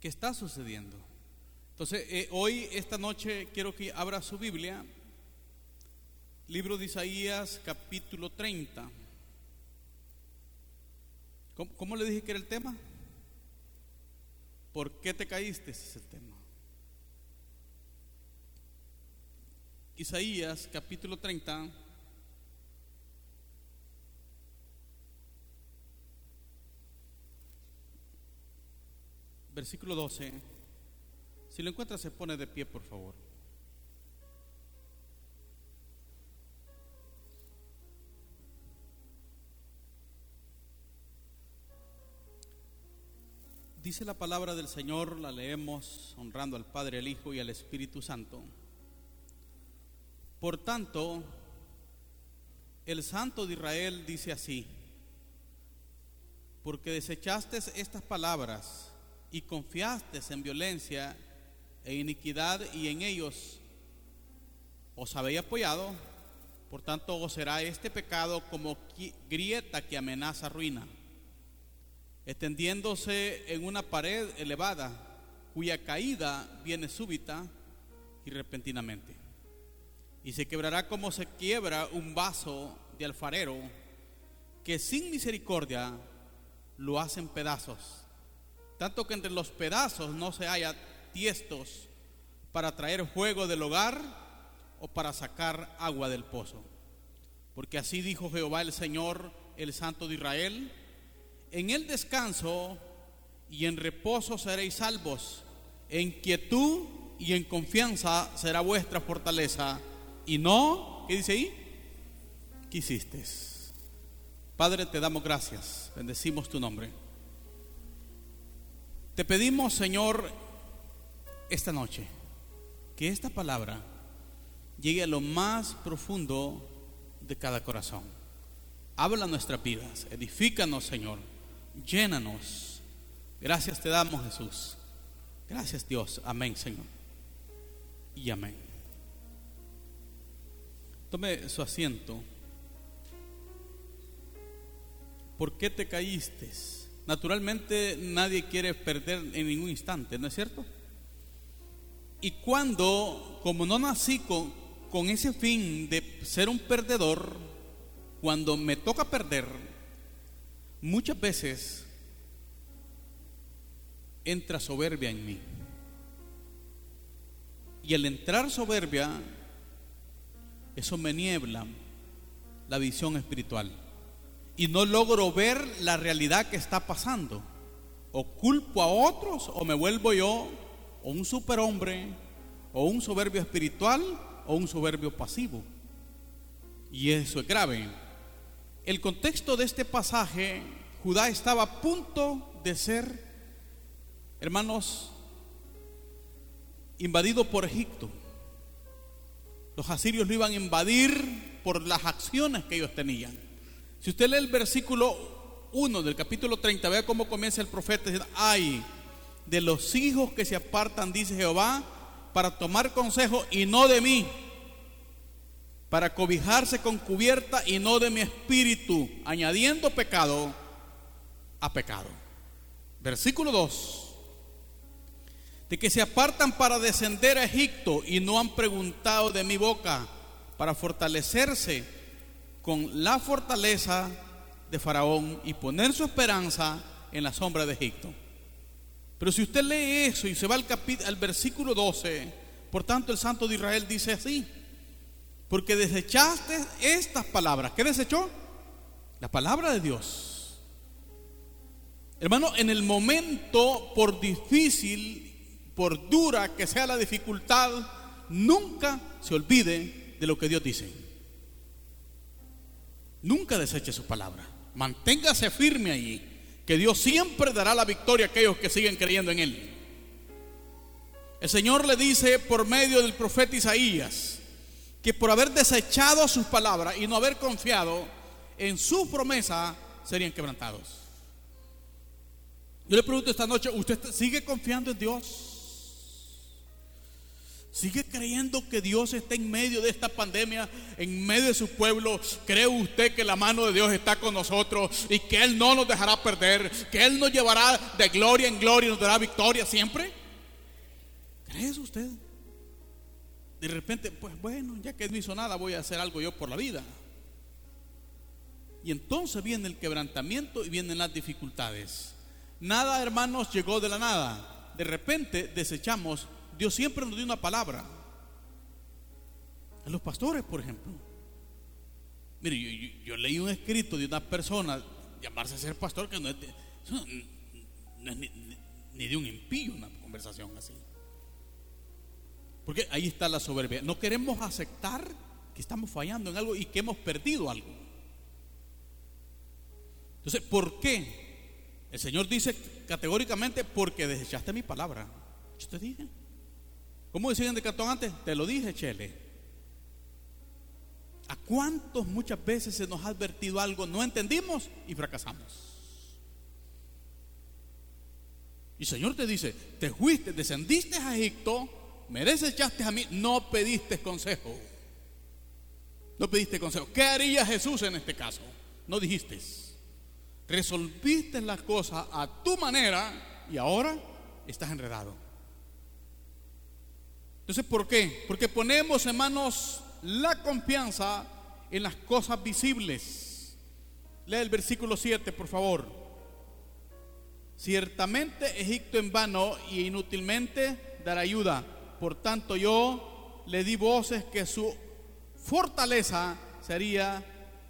que está sucediendo. Entonces, eh, hoy, esta noche, quiero que abra su Biblia, libro de Isaías, capítulo 30. ¿Cómo, cómo le dije que era el tema? ¿Por qué te caíste? Ese es el tema. Isaías capítulo 30. Versículo 12. Si lo encuentra, se pone de pie, por favor. Dice la palabra del Señor, la leemos honrando al Padre, al Hijo y al Espíritu Santo. Por tanto, el Santo de Israel dice así, porque desechaste estas palabras y confiaste en violencia e iniquidad y en ellos os habéis apoyado, por tanto os será este pecado como grieta que amenaza ruina, extendiéndose en una pared elevada, cuya caída viene súbita y repentinamente. Y se quebrará como se quiebra un vaso de alfarero que sin misericordia lo hacen pedazos, tanto que entre los pedazos no se haya tiestos para traer fuego del hogar o para sacar agua del pozo. Porque así dijo Jehová el Señor, el Santo de Israel, en el descanso y en reposo seréis salvos, en quietud y en confianza será vuestra fortaleza y no, ¿qué dice ahí? Quisiste. Padre, te damos gracias, bendecimos tu nombre. Te pedimos, Señor, esta noche, que esta palabra llegue a lo más profundo de cada corazón. Habla nuestras vidas, edifícanos, Señor, llénanos. Gracias te damos, Jesús. Gracias, Dios. Amén, Señor. Y amén. Tome su asiento. ¿Por qué te caíste? Naturalmente nadie quiere perder en ningún instante, ¿no es cierto? Y cuando, como no nací con, ese fin de ser un perdedor, cuando me toca perder, muchas veces entra soberbia en mí. Y al entrar soberbia, eso me niebla la visión espiritual. Y no logro ver la realidad que está pasando. O culpo a otros o me vuelvo yo o un superhombre o un soberbio espiritual o un soberbio pasivo. Y eso es grave. El contexto de este pasaje, Judá estaba a punto de ser, hermanos, invadido por Egipto. Los asirios lo iban a invadir por las acciones que ellos tenían. Si usted lee el versículo 1 del capítulo 30, vea cómo comienza el profeta diciendo, ay, de los hijos que se apartan, dice Jehová, para tomar consejo y no de mí, para cobijarse con cubierta y no de mi espíritu, añadiendo pecado a pecado. Versículo 2 de que se apartan para descender a Egipto y no han preguntado de mi boca para fortalecerse con la fortaleza de Faraón y poner su esperanza en la sombra de Egipto. Pero si usted lee eso y se va al, al versículo 12, por tanto el Santo de Israel dice así, porque desechaste estas palabras. ¿Qué desechó? La palabra de Dios. Hermano, en el momento, por difícil por dura que sea la dificultad, nunca se olvide de lo que Dios dice. Nunca deseche su palabra. Manténgase firme allí, que Dios siempre dará la victoria a aquellos que siguen creyendo en Él. El Señor le dice por medio del profeta Isaías que por haber desechado sus palabras y no haber confiado en su promesa, serían quebrantados. Yo le pregunto esta noche, ¿usted sigue confiando en Dios? ¿Sigue creyendo que Dios está en medio de esta pandemia, en medio de su pueblo? ¿Cree usted que la mano de Dios está con nosotros y que Él no nos dejará perder? ¿Que Él nos llevará de gloria en gloria y nos dará victoria siempre? ¿Cree eso usted? De repente, pues bueno, ya que no hizo nada, voy a hacer algo yo por la vida. Y entonces viene el quebrantamiento y vienen las dificultades. Nada, hermanos, llegó de la nada. De repente desechamos, Dios siempre nos dio una palabra. A los pastores, por ejemplo. Mire, yo, leí un escrito de una persona, llamarse a ser pastor, que no es, ni, ni de un impío una conversación así. Porque ahí está la soberbia. No queremos aceptar que estamos fallando en algo y que hemos perdido algo. Entonces, ¿por qué? El Señor dice categóricamente, porque desechaste mi palabra. Yo te dije. ¿Cómo decían de cartón antes? Te lo dije, Chele. ¿A cuántos muchas veces se nos ha advertido algo, no entendimos y fracasamos? Y el Señor te dice, te fuiste, descendiste a Egipto, me desechaste a mí, no pediste consejo. No pediste consejo. ¿Qué haría Jesús en este caso? No dijiste. Resolviste las cosas a tu manera y ahora estás enredado. Entonces, ¿por qué? Porque ponemos, hermanos, la confianza en las cosas visibles. Lea el versículo 7, por favor. Ciertamente Egipto en vano y inútilmente dará ayuda por tanto yo le di voces que su fortaleza sería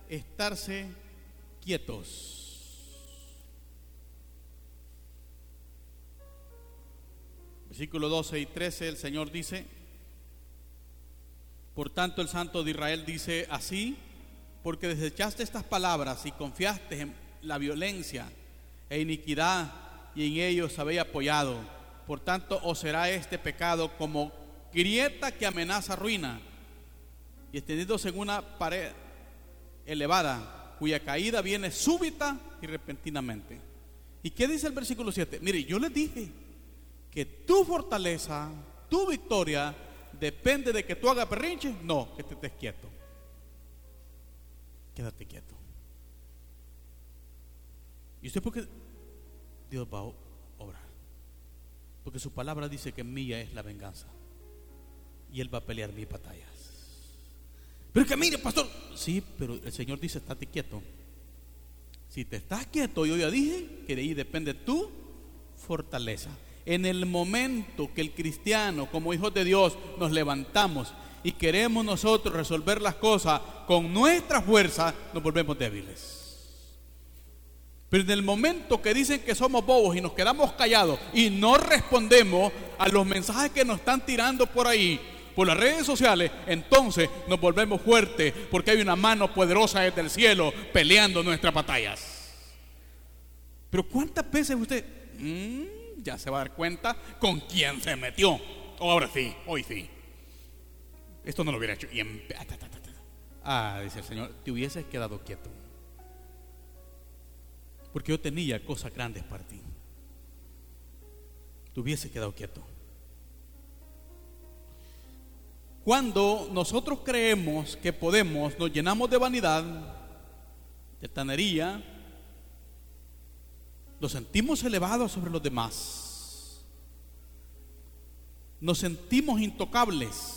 estarse quietos. Versículo 12 y 13 el Señor dice, por tanto el Santo de Israel dice así, porque desechaste estas palabras y confiaste en la violencia e iniquidad y en ellos habéis apoyado por tanto, os será este pecado como grieta que amenaza ruina y extendiéndose en una pared elevada, cuya caída viene súbita y repentinamente. ¿Y qué dice el versículo 7? Mire, yo les dije que tu fortaleza, tu victoria, depende de que tú hagas perrinche. No, que te estés quieto. Quédate quieto. ¿Y usted por qué Dios va a obrar? Porque su palabra dice que mía es la venganza. Y Él va a pelear mis batallas. Pero que mire, pastor. Sí, pero el Señor dice, estate quieto. Si te estás quieto, yo ya dije que de ahí depende tu fortaleza. En el momento que el cristiano, como hijos de Dios, nos levantamos y queremos nosotros resolver las cosas con nuestra fuerza, nos volvemos débiles. Pero en el momento que dicen que somos bobos y nos quedamos callados y no respondemos a los mensajes que nos están tirando por ahí, por las redes sociales, entonces nos volvemos fuertes porque hay una mano poderosa desde el cielo peleando nuestras batallas. Pero ¿cuántas veces usted mm, ya se va a dar cuenta con quién se metió? ahora sí, hoy sí. Esto no lo hubiera hecho. Y ah, dice el Señor, te hubieses quedado quieto porque yo tenía cosas grandes para ti. Te hubiese quedado quieto. Cuando nosotros creemos que podemos, nos llenamos de vanidad, de tanería, nos sentimos elevados sobre los demás, nos sentimos intocables.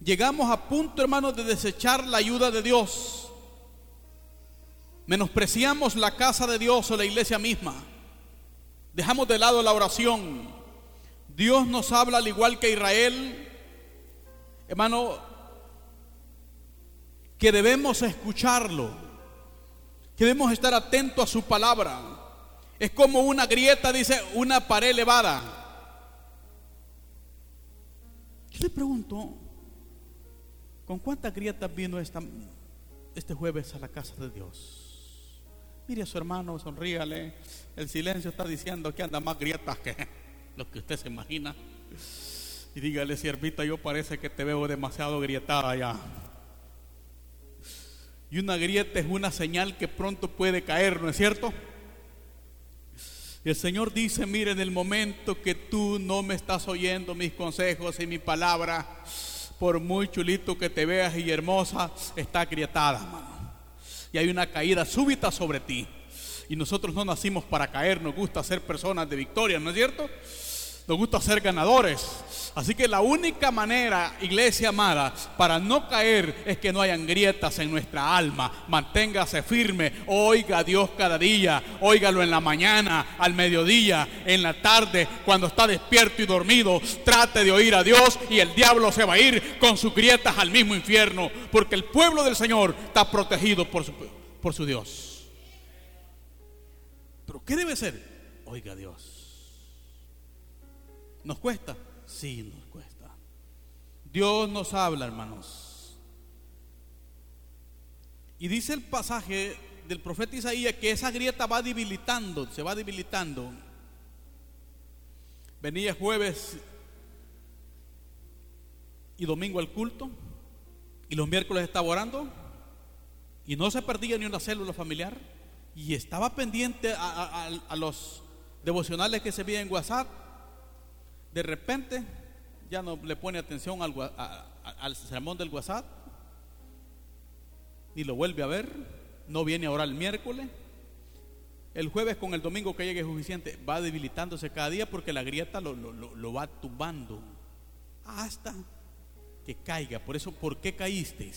Llegamos a punto, hermanos, de desechar la ayuda de Dios Menospreciamos la casa de Dios o la iglesia misma. Dejamos de lado la oración. Dios nos habla al igual que Israel. Hermano, que debemos escucharlo. Que debemos estar atentos a su palabra. Es como una grieta, dice, una pared elevada. Yo le pregunto, ¿con cuántas grietas vino esta, este jueves a la casa de Dios? Mire a su hermano, sonríale. El silencio está diciendo que anda más grietas que lo que usted se imagina. Y dígale, siervita, yo parece que te veo demasiado grietada ya. Y una grieta es una señal que pronto puede caer, ¿no es cierto? Y el Señor dice, mire, en el momento que tú no me estás oyendo mis consejos y mi palabra, por muy chulito que te veas y hermosa, está agrietada, mano. Y hay una caída súbita sobre ti. Y nosotros no nacimos para caer, nos gusta ser personas de victoria, ¿no es cierto? Nos gusta ser ganadores. Así que la única manera, iglesia amada, para no caer es que no hayan grietas en nuestra alma. Manténgase firme, oiga a Dios cada día, óigalo en la mañana, al mediodía, en la tarde, cuando está despierto y dormido. Trate de oír a Dios y el diablo se va a ir con sus grietas al mismo infierno, porque el pueblo del Señor está protegido por su, por su Dios. Pero ¿qué debe ser? Oiga a Dios. ¿Nos cuesta? Sí, nos cuesta. Dios nos habla, hermanos. Y dice el pasaje del profeta Isaías que esa grieta va debilitando, se va debilitando. Venía jueves y domingo al culto y los miércoles estaba orando y no se perdía ni una célula familiar y estaba pendiente a, a los devocionales que se veían en WhatsApp de repente ya no le pone atención al, sermón del WhatsApp, ni lo vuelve a ver, no viene a orar el miércoles. El jueves con el domingo que llegue suficiente, va debilitándose cada día porque la grieta lo, lo va tumbando hasta que caiga. Por eso, ¿por qué caíste?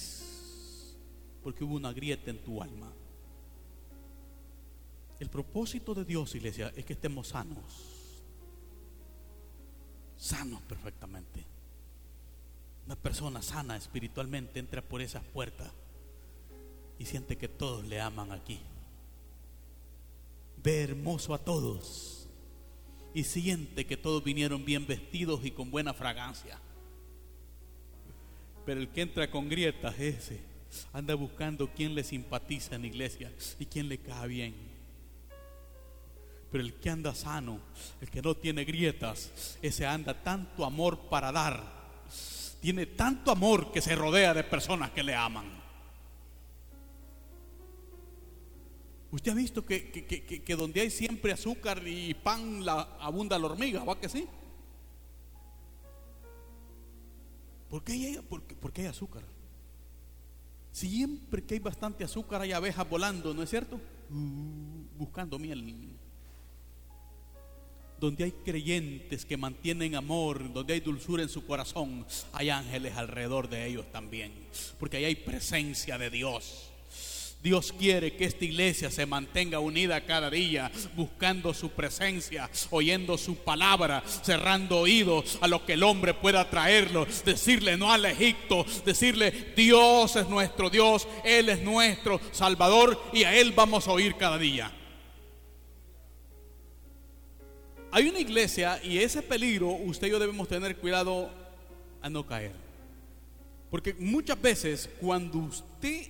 Porque hubo una grieta en tu alma. El propósito de Dios, iglesia, es que estemos sanos sanos perfectamente. Una persona sana espiritualmente entra por esas puertas y siente que todos le aman aquí. Ve hermoso a todos y siente que todos vinieron bien vestidos y con buena fragancia. Pero el que entra con grietas, ese, anda buscando quién le simpatiza en la iglesia y quién le cae bien. Pero el que anda sano, el que no tiene grietas, ese anda tanto amor para dar. Tiene tanto amor que se rodea de personas que le aman. Usted ha visto que, donde hay siempre azúcar y pan la, abunda la hormiga, ¿va que sí? ¿Por qué, hay, por hay azúcar? Siempre que hay bastante azúcar hay abejas volando, ¿no es cierto? Uh, buscando miel donde hay creyentes que mantienen amor, donde hay dulzura en su corazón, hay ángeles alrededor de ellos también, porque ahí hay presencia de Dios. Dios quiere que esta iglesia se mantenga unida cada día, buscando su presencia, oyendo su palabra, cerrando oídos a lo que el hombre pueda traerlo, decirle no al Egipto, decirle Dios es nuestro Dios, Él es nuestro Salvador y a Él vamos a oír cada día. Hay una iglesia y ese peligro usted y yo debemos tener cuidado a no caer. Porque muchas veces cuando usted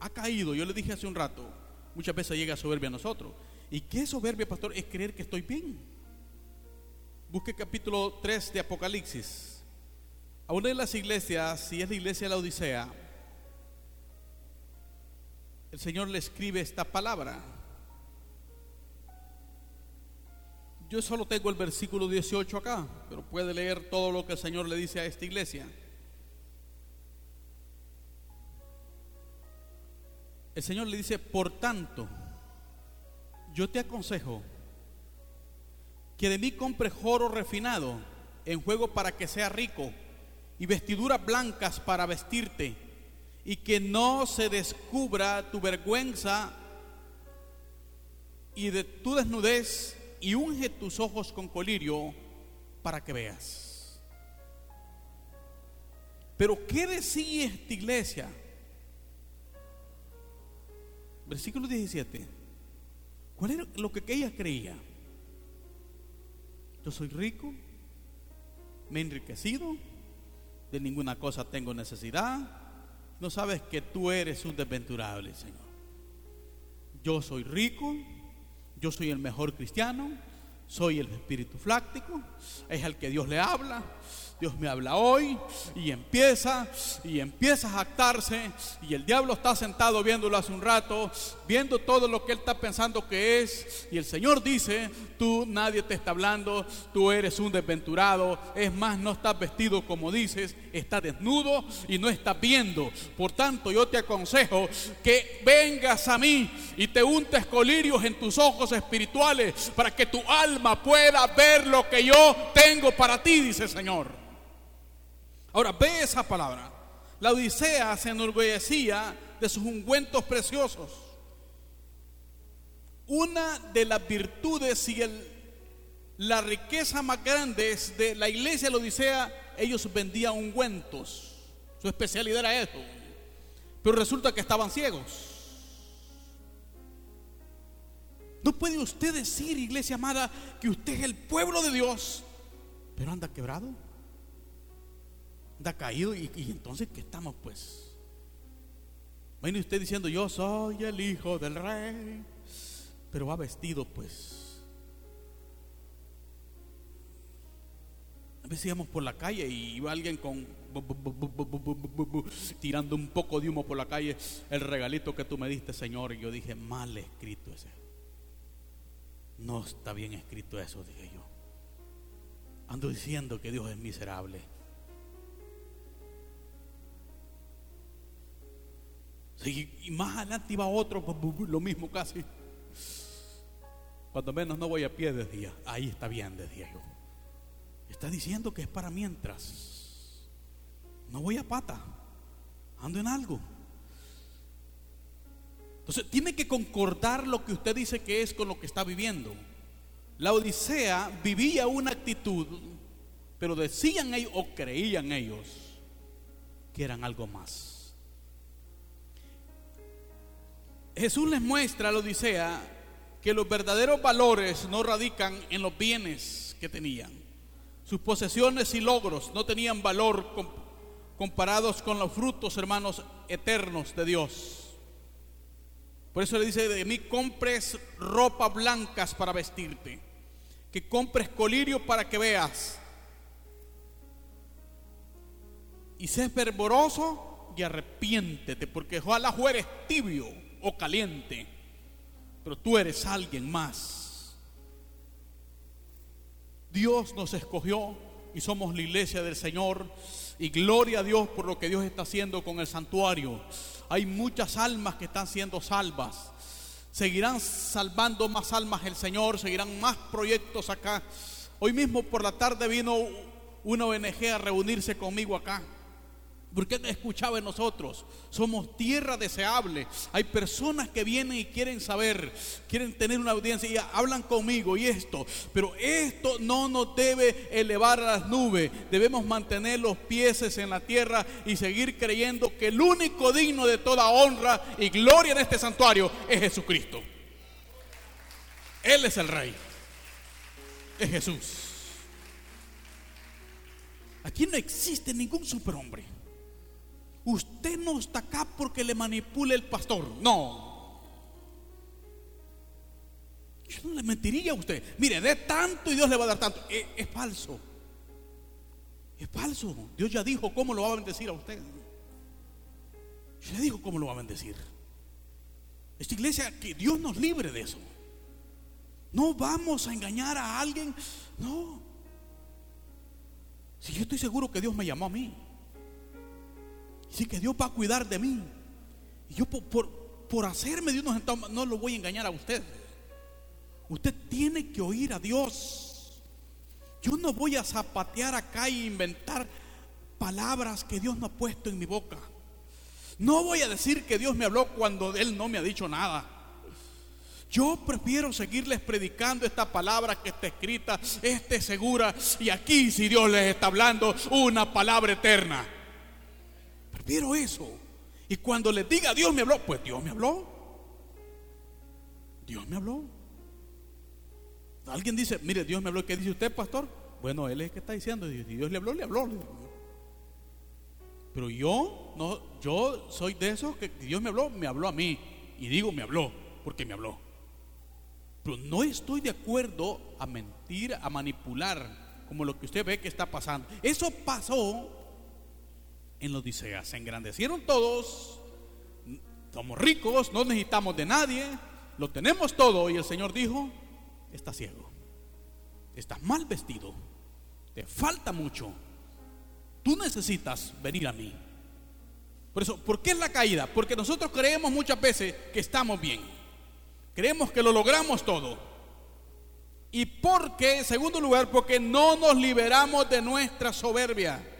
ha caído, yo le dije hace un rato, muchas veces llega soberbia a nosotros. ¿Y qué soberbia, pastor? Es creer que estoy bien. Busque capítulo 3 de Apocalipsis. A una de las iglesias, si es la iglesia de la Odisea, el Señor le escribe esta palabra. Yo solo tengo el versículo 18 acá, pero puede leer todo lo que el Señor le dice a esta iglesia. El Señor le dice, por tanto, yo te aconsejo que de mí compre oro refinado en juego para que sea rico y vestiduras blancas para vestirte y que no se descubra tu vergüenza y de tu desnudez y unge tus ojos con colirio para que veas. Pero ¿qué decía esta iglesia? Versículo 17. ¿Cuál era lo que ella creía? Yo soy rico, me he enriquecido, de ninguna cosa tengo necesidad. No sabes que tú eres un desventurable, Señor. Yo soy rico, yo soy el mejor cristiano, soy el espíritu fláctico, es al que Dios le habla, Dios me habla hoy y empieza y empieza a jactarse y el diablo está sentado viéndolo hace un rato, viendo todo lo que él está pensando que es y el Señor dice, tú nadie te está hablando, tú eres un desventurado, es más, no estás vestido como dices, estás desnudo y no estás viendo. Por tanto, yo te aconsejo que vengas a mí y te untes colirios en tus ojos espirituales para que tu alma pueda ver lo que yo tengo para ti, dice el Señor. Ahora, ve esa palabra. La Odisea se enorgullecía de sus ungüentos preciosos. Una de las virtudes y la riqueza más grande de la iglesia de la Odisea, ellos vendían ungüentos. Su especialidad era eso. Pero resulta que estaban ciegos. No puede usted decir, iglesia amada, que usted es el pueblo de Dios, pero anda quebrado anda caído y, entonces ¿qué estamos pues? Viene usted diciendo, yo soy el hijo del rey, pero va vestido pues. A veces íbamos por la calle y iba alguien con tirando un poco de humo por la calle, el regalito que tú me diste, Señor, y yo dije, mal escrito ese. No está bien escrito eso, dije yo. Ando diciendo que Dios es miserable. y más adelante iba otro, lo mismo casi. Cuando menos no voy a pie, decía. Ahí está bien, decía yo. Está diciendo que es para mientras. No voy a pata. Ando en algo. Entonces, tiene que concordar lo que usted dice que es con lo que está viviendo. La Odisea vivía una actitud, pero decían ellos o creían ellos que eran algo más. Jesús les muestra a la Odisea que los verdaderos valores no radican en los bienes que tenían. Sus posesiones y logros no tenían valor comparados con los frutos, hermanos, eternos de Dios. Por eso le dice, de mí compres ropa blancas para vestirte, que compres colirio para que veas. Y sé fervoroso y arrepiéntete, porque ojalá fueres tibio o caliente, pero tú eres alguien más. Dios nos escogió y somos la iglesia del Señor y gloria a Dios por lo que Dios está haciendo con el santuario. Hay muchas almas que están siendo salvas. Seguirán salvando más almas el Señor, seguirán más proyectos acá. Hoy mismo por la tarde vino una ONG a reunirse conmigo acá. Porque escuchaba en nosotros? Somos tierra deseable. Hay personas que vienen y quieren saber, quieren tener una audiencia y hablan conmigo y esto. Pero esto no nos debe elevar a las nubes. Debemos mantener los pies en la tierra y seguir creyendo que el único digno de toda honra y gloria en este santuario es Jesucristo. Él es el Rey. Es Jesús. Aquí no existe ningún superhombre. Usted no está acá porque le manipule el pastor. No. Yo no le mentiría a usted. Mire, dé tanto y Dios le va a dar tanto. Es, es falso. Es falso. Dios ya dijo cómo lo va a bendecir a usted. Ya dijo cómo lo va a bendecir. Esta iglesia, que Dios nos libre de eso. No vamos a engañar a alguien. No. Si yo estoy seguro que Dios me llamó a mí. Sí, que Dios va a cuidar de mí. Y yo por, por, hacerme de unos no lo voy a engañar a usted. Usted tiene que oír a Dios. Yo no voy a zapatear acá e inventar palabras que Dios no ha puesto en mi boca. No voy a decir que Dios me habló cuando Él no me ha dicho nada. Yo prefiero seguirles predicando esta palabra que está escrita, este segura, y aquí si Dios les está hablando una palabra eterna. Prefiero eso. Y cuando les diga Dios me habló, pues Dios me habló. Dios me habló. Alguien dice, mire, Dios me habló. ¿Qué dice usted, pastor? Bueno, él es el que está diciendo. Y Dios le habló, le habló. Pero yo, no, yo soy de esos que Dios me habló, me habló a mí. Y digo, me habló, porque me habló. Pero no estoy de acuerdo a mentir, a manipular, como lo que usted ve que está pasando. Eso pasó en la Odisea. Se engrandecieron todos, somos ricos, no necesitamos de nadie, lo tenemos todo. Y el Señor dijo, estás ciego, estás mal vestido, te falta mucho. Tú necesitas venir a mí. Por eso, ¿por qué es la caída? Porque nosotros creemos muchas veces que estamos bien. Creemos que lo logramos todo. Y porque, en segundo lugar, porque no nos liberamos de nuestra soberbia.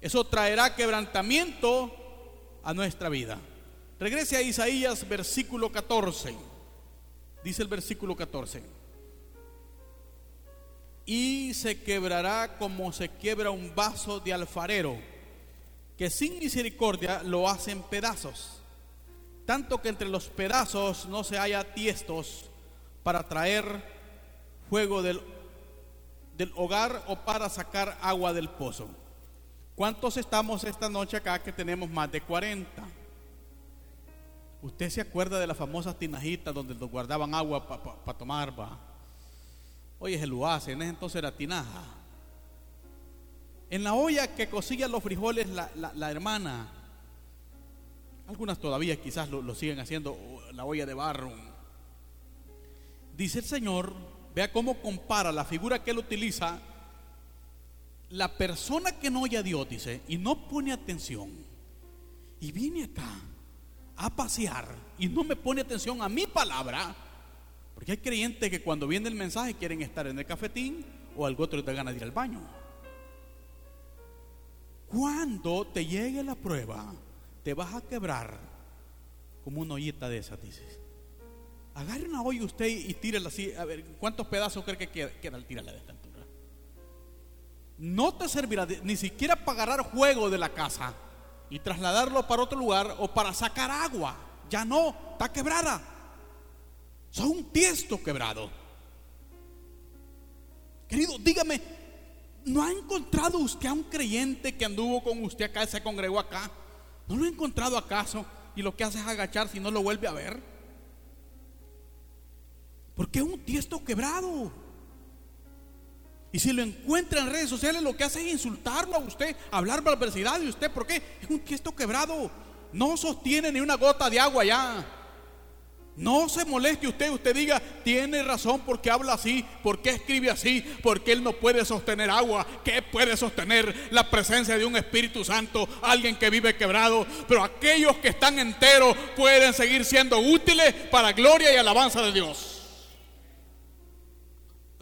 Eso traerá quebrantamiento a nuestra vida. Regrese a Isaías versículo 14. Dice el versículo 14. Y se quebrará como se quiebra un vaso de alfarero, que sin misericordia lo hacen pedazos. Tanto que entre los pedazos no se haya tiestos para traer fuego del, del hogar o para sacar agua del pozo. ¿Cuántos estamos esta noche acá que tenemos más de 40? ¿Usted se acuerda de las famosas tinajitas donde nos guardaban agua para tomar? Va? Hoy es el UACE, en ese entonces era tinaja. En la olla que cocía los frijoles la, hermana, algunas todavía quizás lo, lo siguen haciendo, la olla de barro. Dice el Señor, vea cómo compara la figura que él utiliza la persona que no oye a Dios, dice, y no pone atención, y viene acá a pasear y no me pone atención a mi palabra, porque hay creyentes que cuando viene el mensaje quieren estar en el cafetín o algo otro te gana de ir al baño. Cuando te llegue la prueba, te vas a quebrar como una ollita de esas, dices. Agarre una olla usted y tírela así. A ver, ¿cuántos pedazos cree que queda, queda al tirarla de altura? No te servirá ni siquiera para agarrar juego de la casa y trasladarlo para otro lugar o para sacar agua. Ya no, está quebrada. Son un tiesto quebrado. Querido, dígame, ¿no ha encontrado usted a un creyente que anduvo con usted acá, se congregó acá? ¿No lo ha encontrado acaso? Y lo que hace es agachar si no lo vuelve a ver. Porque es un tiesto quebrado. Y si lo encuentra en redes sociales, lo que hace es insultarlo a usted, hablar barbaridad de usted. ¿Por qué? Es un tiesto quebrado. No sostiene ni una gota de agua ya. No se moleste usted, usted diga, tiene razón porque habla así, porque escribe así, porque él no puede sostener agua. ¿Qué puede sostener la presencia de un Espíritu Santo? Alguien que vive quebrado. Pero aquellos que están enteros pueden seguir siendo útiles para gloria y alabanza de Dios.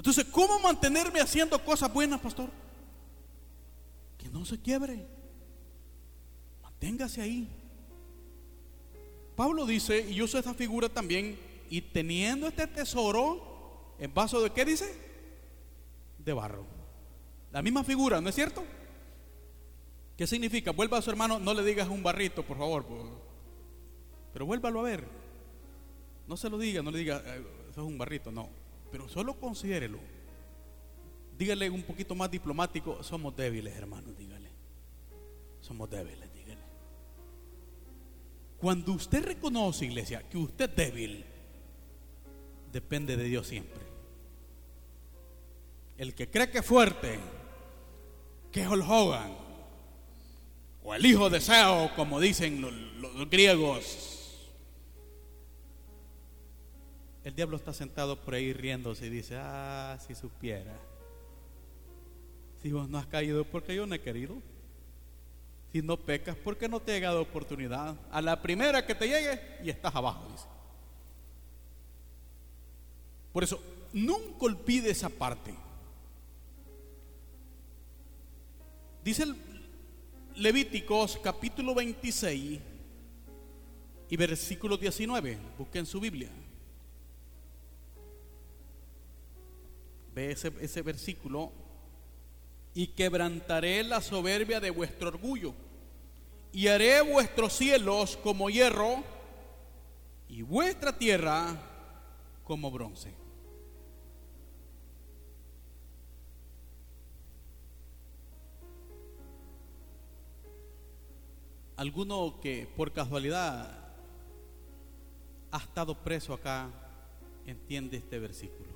Entonces, ¿cómo mantenerme haciendo cosas buenas, pastor? Que no se quiebre. Manténgase ahí. Pablo dice, y uso esta figura también, y teniendo este tesoro en vaso de qué dice? De barro. La misma figura, ¿no es cierto? ¿Qué significa? Vuelva a su hermano, no le digas un barrito, por favor. Pero vuélvalo a ver. No se lo diga, no le diga, eh, eso es un barrito, no pero solo considérelo. Dígale un poquito más diplomático, somos débiles, hermanos, dígale. Somos débiles, dígale. Cuando usted reconoce, iglesia, que usted es débil, depende de Dios siempre. El que cree que es fuerte, que es Hogan, o el hijo de Sao, como dicen los griegos, El diablo está sentado por ahí riéndose y dice, ah, si supiera. Si vos no has caído porque yo no he querido. Si no pecas porque no te ha llegado oportunidad. A la primera que te llegue y estás abajo, dice. Por eso, nunca olvide esa parte. Dice el Levíticos capítulo 26 y versículo 19. Busquen su Biblia. Ve ese, versículo. Y quebrantaré la soberbia de vuestro orgullo. Y haré vuestros cielos como hierro y vuestra tierra como bronce. Alguno que por casualidad ha estado preso acá entiende este versículo?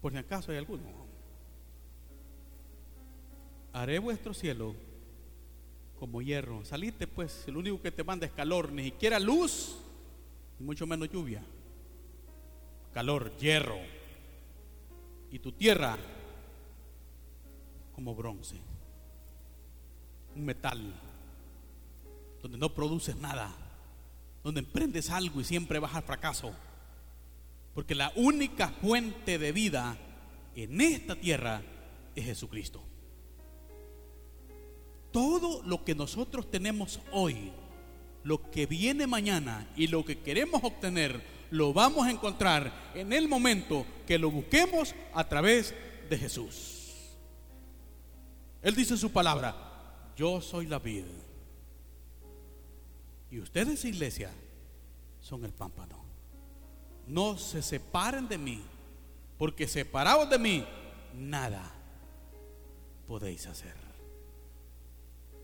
Por si acaso hay alguno. Haré vuestro cielo como hierro. Salite pues, el único que te manda es calor, ni siquiera luz, y mucho menos lluvia. Calor, hierro. Y tu tierra como bronce. Un metal donde no produces nada, donde emprendes algo y siempre vas al fracaso. Porque la única fuente de vida en esta tierra es Jesucristo. Todo lo que nosotros tenemos hoy, lo que viene mañana y lo que queremos obtener, lo vamos a encontrar en el momento que lo busquemos a través de Jesús. Él dice en su palabra, yo soy la vida y ustedes, iglesia, son el pámpano. No se separen de mí, porque separados de mí, nada podéis hacer.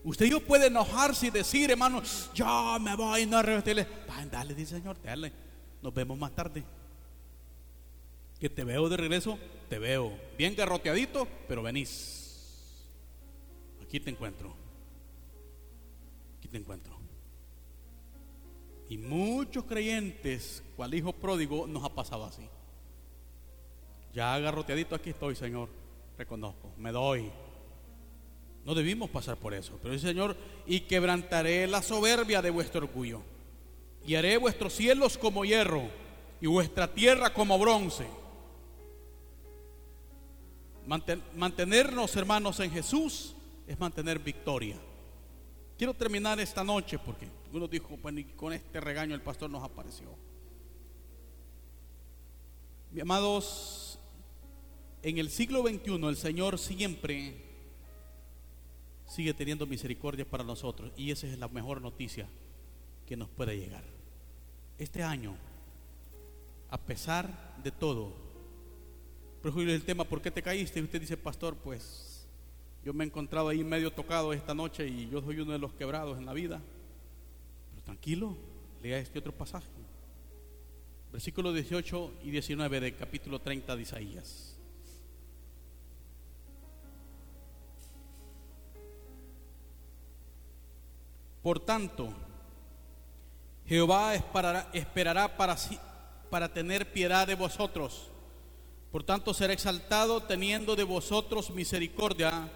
Usted yo puede enojarse y decir, hermano, yo me voy, no arrebatirle. Dale, dice Señor, dale. Nos vemos más tarde. Que te veo de regreso, te veo bien garroteadito, pero venís. Aquí te encuentro. Aquí te encuentro. Y muchos creyentes, cual hijo pródigo, nos ha pasado así. Ya agarroteadito aquí estoy, Señor. Reconozco, me doy. No debimos pasar por eso. Pero dice Señor, y quebrantaré la soberbia de vuestro orgullo. Y haré vuestros cielos como hierro y vuestra tierra como bronce. mantenernos, hermanos, en Jesús es mantener victoria. Quiero terminar esta noche porque uno dijo, y con este regaño el pastor nos apareció. Mi amados, en el siglo XXI el Señor siempre sigue teniendo misericordia para nosotros y esa es la mejor noticia que nos puede llegar. Este año, a pesar de todo, por el tema, ¿por qué te caíste? Y usted dice, pastor, pues yo me he encontrado ahí medio tocado esta noche y yo soy uno de los quebrados en la vida. Pero tranquilo, lea este otro pasaje. Versículos 18 y 19 del capítulo 30 de Isaías. Por tanto, Jehová esperará, esperará para, para tener piedad de vosotros. Por tanto, será exaltado teniendo de vosotros misericordia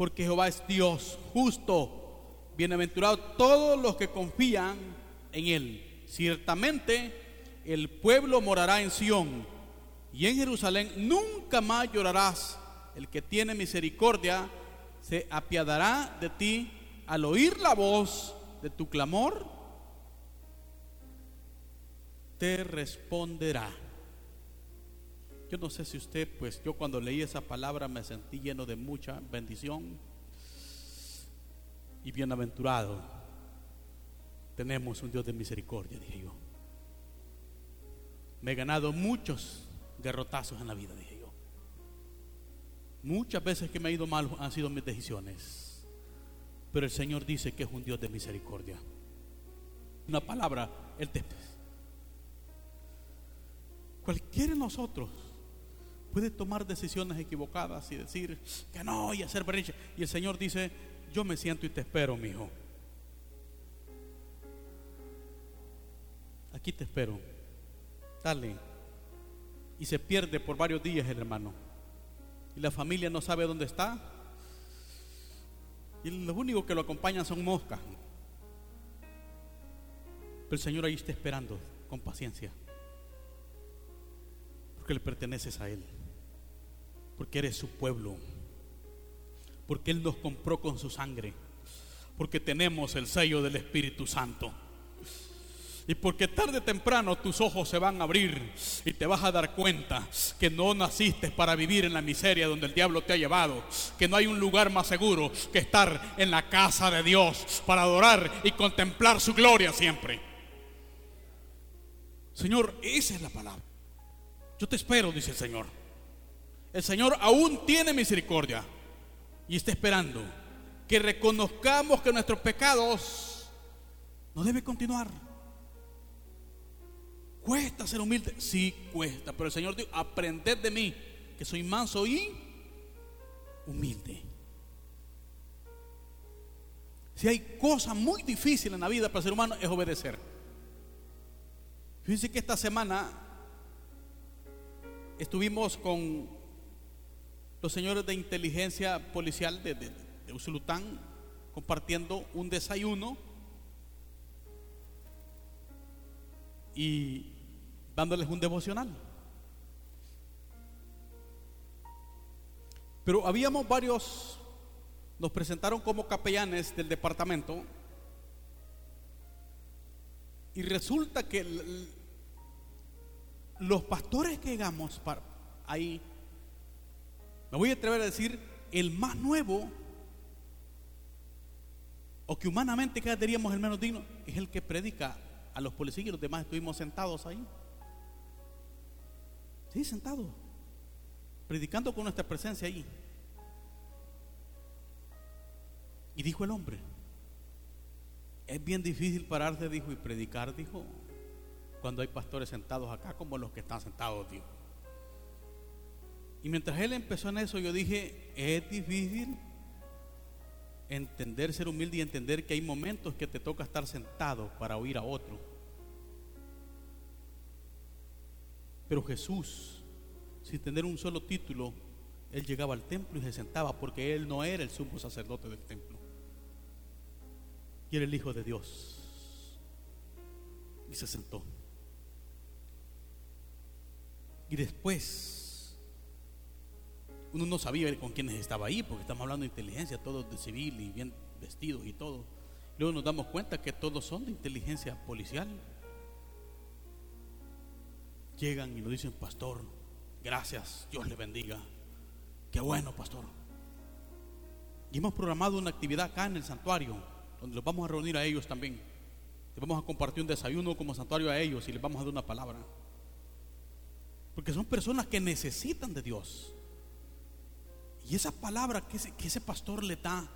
porque Jehová es Dios justo, bienaventurado todos los que confían en Él. Ciertamente el pueblo morará en Sión y en Jerusalén nunca más llorarás. El que tiene misericordia se apiadará de ti al oír la voz de tu clamor, te responderá. Yo no sé si usted, pues yo cuando leí esa palabra me sentí lleno de mucha bendición y bienaventurado. Tenemos un Dios de misericordia, dije yo. Me he ganado muchos garrotazos en la vida, dije yo. Muchas veces que me ha ido mal han sido mis decisiones. Pero el Señor dice que es un Dios de misericordia. Una palabra, Él te... Cualquiera de nosotros puede tomar decisiones equivocadas y decir que no y hacer berrinche. Y el Señor dice, yo me siento y te espero, mi hijo. Aquí te espero. Dale. Y se pierde por varios días el hermano. Y la familia no sabe dónde está. Y lo único que lo acompañan son moscas. Pero el Señor ahí está esperando con paciencia. Porque le perteneces a Él porque eres su pueblo, porque Él nos compró con su sangre, porque tenemos el sello del Espíritu Santo. Y porque tarde o temprano tus ojos se van a abrir y te vas a dar cuenta que no naciste para vivir en la miseria donde el diablo te ha llevado, que no hay un lugar más seguro que estar en la casa de Dios para adorar y contemplar su gloria siempre. Señor, esa es la palabra. Yo te espero, dice el Señor. El Señor aún tiene misericordia y está esperando que reconozcamos que nuestros pecados no deben continuar. Cuesta ser humilde. Sí, cuesta. Pero el Señor dijo, aprended de mí, que soy manso y humilde. Si hay cosas muy difíciles en la vida para el ser humano, es obedecer. Fíjense que esta semana estuvimos con los señores de inteligencia policial de, de, de Usulután compartiendo un desayuno y dándoles un devocional. Pero habíamos varios, nos presentaron como capellanes del departamento y resulta que los pastores que llegamos para ahí, me voy a atrever a decir, el más nuevo, o que humanamente cada el menos digno, es el que predica a los policías y los demás estuvimos sentados ahí. Sí, sentados, predicando con nuestra presencia ahí. Y dijo el hombre, es bien difícil pararse, dijo, y predicar, dijo, cuando hay pastores sentados acá como los que están sentados, dijo. Y mientras él empezó en eso, yo dije, es difícil entender, ser humilde y entender que hay momentos que te toca estar sentado para oír a otro. Pero Jesús, sin tener un solo título, él llegaba al templo y se sentaba porque él no era el sumo sacerdote del templo. Y era el Hijo de Dios. Y se sentó. Y después, uno no sabía con quiénes estaba ahí, porque estamos hablando de inteligencia, todos de civil y bien vestidos y todo. Luego nos damos cuenta que todos son de inteligencia policial. Llegan y nos dicen, pastor, gracias, Dios le bendiga. Qué bueno, pastor. Y hemos programado una actividad acá en el santuario, donde los vamos a reunir a ellos también. Les vamos a compartir un desayuno como santuario a ellos y les vamos a dar una palabra. Porque son personas que necesitan de Dios. Y esa palabra que ese, que ese pastor le da,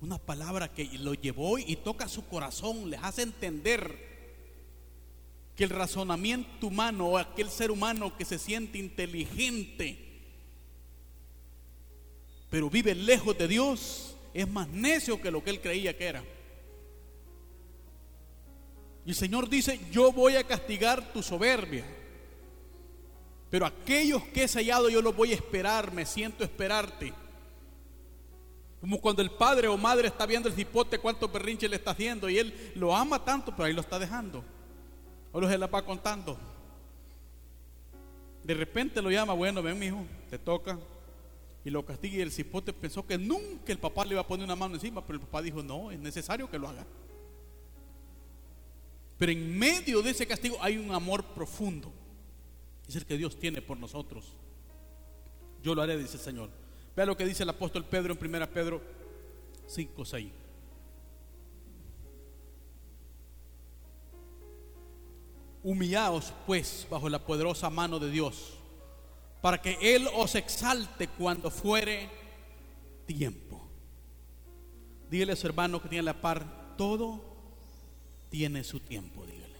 una palabra que lo llevó y toca su corazón, les hace entender que el razonamiento humano o aquel ser humano que se siente inteligente, pero vive lejos de Dios, es más necio que lo que él creía que era. Y el Señor dice, yo voy a castigar tu soberbia. Pero aquellos que he sellado yo los voy a esperar, me siento esperarte. Como cuando el padre o madre está viendo el cipote cuánto berrinche le está haciendo y él lo ama tanto, pero ahí lo está dejando. O lo se la va contando. De repente lo llama, bueno, ven mi hijo, te toca. Y lo castiga y el cipote pensó que nunca el papá le iba a poner una mano encima, pero el papá dijo, no, es necesario que lo haga. Pero en medio de ese castigo hay un amor profundo. Es el que Dios tiene por nosotros. Yo lo haré, dice el Señor. Vea lo que dice el apóstol Pedro en 1 Pedro 5, 6. Humillaos pues bajo la poderosa mano de Dios, para que Él os exalte cuando fuere tiempo. Dígale a su hermano que tiene la par, todo tiene su tiempo, dígale.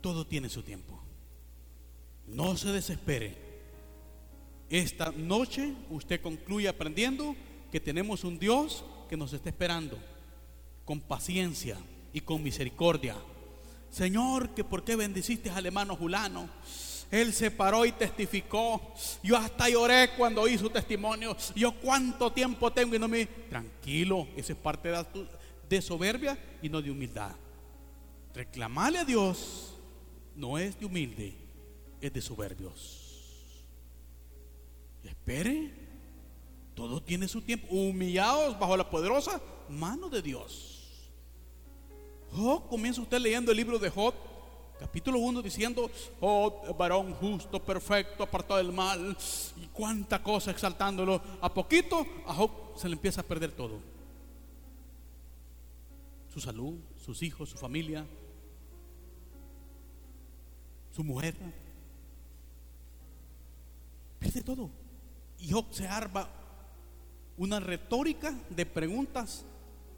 Todo tiene su tiempo. No se desespere. Esta noche usted concluye aprendiendo que tenemos un Dios que nos está esperando con paciencia y con misericordia. Señor, que por qué bendiciste al hermano Julano. Él se paró y testificó. Yo hasta lloré cuando su testimonio. Yo cuánto tiempo tengo y no me... Tranquilo, eso es parte de, de soberbia y no de humildad. Reclamarle a Dios no es de humilde, es de soberbios. Espere, todo tiene su tiempo. Humillados bajo la poderosa mano de Dios. Job, comienza usted leyendo el libro de Job, capítulo 1, diciendo, Job, varón justo, perfecto, apartado del mal, y cuánta cosa exaltándolo. A poquito, a Job se le empieza a perder todo. Su salud, sus hijos, su familia, su mujer. Todo. Y Job se arma una retórica de preguntas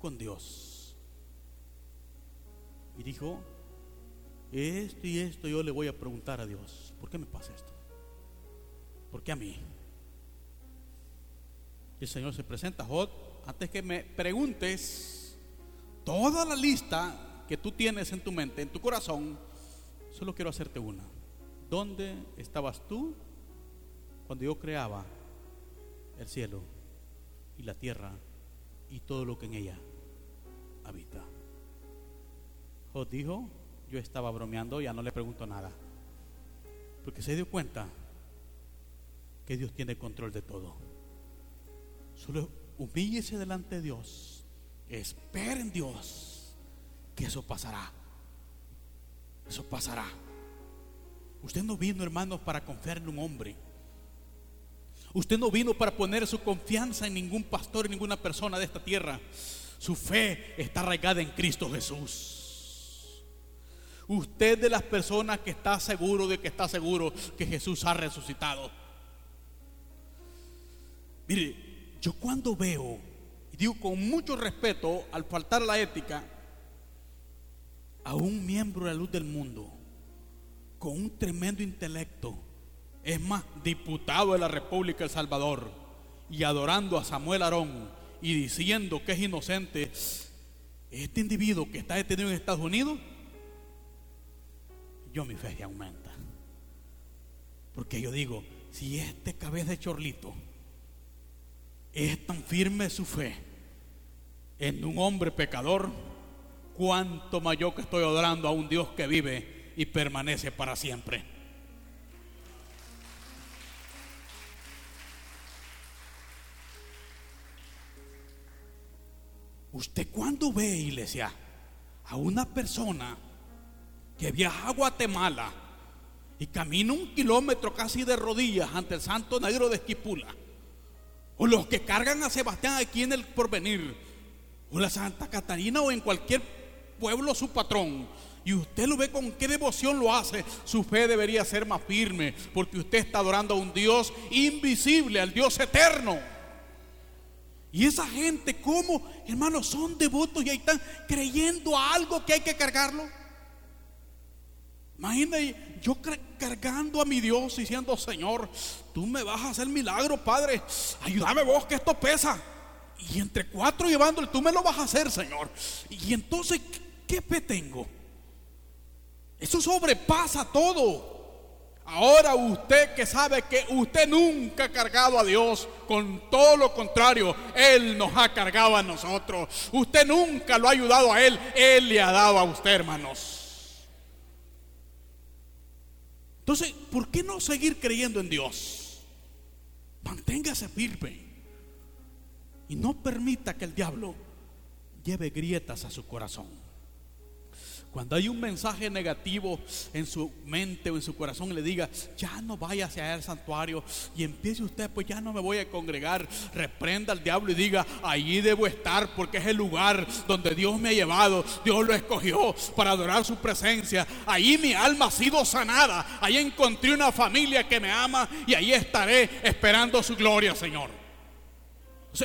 con Dios. Y dijo, esto y esto yo le voy a preguntar a Dios, ¿por qué me pasa esto? ¿Por qué a mí? El Señor se presenta, Jod, antes que me preguntes toda la lista que tú tienes en tu mente, en tu corazón, solo quiero hacerte una. ¿Dónde estabas tú cuando yo creaba el cielo y la tierra y todo lo que en ella habita? Jod dijo, yo estaba bromeando, ya no le pregunto nada. Porque se dio cuenta que Dios tiene control de todo. Solo humíllese delante de Dios. Espere en Dios que eso pasará. Eso pasará. Usted no vino, hermanos, para confiar en un hombre. Usted no vino para poner su confianza en ningún pastor, en ninguna persona de esta tierra. Su fe está arraigada en Cristo Jesús. Usted de las personas que está seguro de que está seguro que Jesús ha resucitado. Mire, yo cuando veo, y digo con mucho respeto, al faltar la ética, a un miembro de la luz del mundo, con un tremendo intelecto, es más, diputado de la República El Salvador, y adorando a Samuel Arón y diciendo que es inocente, este individuo que está detenido en Estados Unidos, yo mi fe aumenta. Porque yo digo, si este cabeza de chorlito es tan firme su fe en un hombre pecador, cuánto mayor que estoy adorando a un Dios que vive y permanece para siempre. Usted cuando ve, iglesia, a una persona que viaja a Guatemala y camina un kilómetro casi de rodillas ante el Santo Negro de Esquipula, o los que cargan a Sebastián aquí en el porvenir, o la Santa Catarina o en cualquier pueblo su patrón, y usted lo ve con qué devoción lo hace, su fe debería ser más firme, porque usted está adorando a un Dios invisible, al Dios eterno. Y esa gente, ¿cómo, hermanos, son devotos y ahí están creyendo a algo que hay que cargarlo? Imagínate yo cargando a mi Dios diciendo, Señor, tú me vas a hacer milagro, Padre. Ayúdame vos que esto pesa. Y entre cuatro llevándole, tú me lo vas a hacer, Señor. Y entonces, ¿qué fe tengo? Eso sobrepasa todo. Ahora usted que sabe que usted nunca ha cargado a Dios, con todo lo contrario, Él nos ha cargado a nosotros. Usted nunca lo ha ayudado a Él, Él le ha dado a usted, hermanos. Entonces, ¿por qué no seguir creyendo en Dios? Manténgase firme y no permita que el diablo lleve grietas a su corazón. Cuando hay un mensaje negativo en su mente o en su corazón, le diga, ya no vaya hacia el santuario y empiece usted, pues ya no me voy a congregar. Reprenda al diablo y diga, allí debo estar porque es el lugar donde Dios me ha llevado. Dios lo escogió para adorar su presencia. Ahí mi alma ha sido sanada. Ahí encontré una familia que me ama y ahí estaré esperando su gloria, Señor.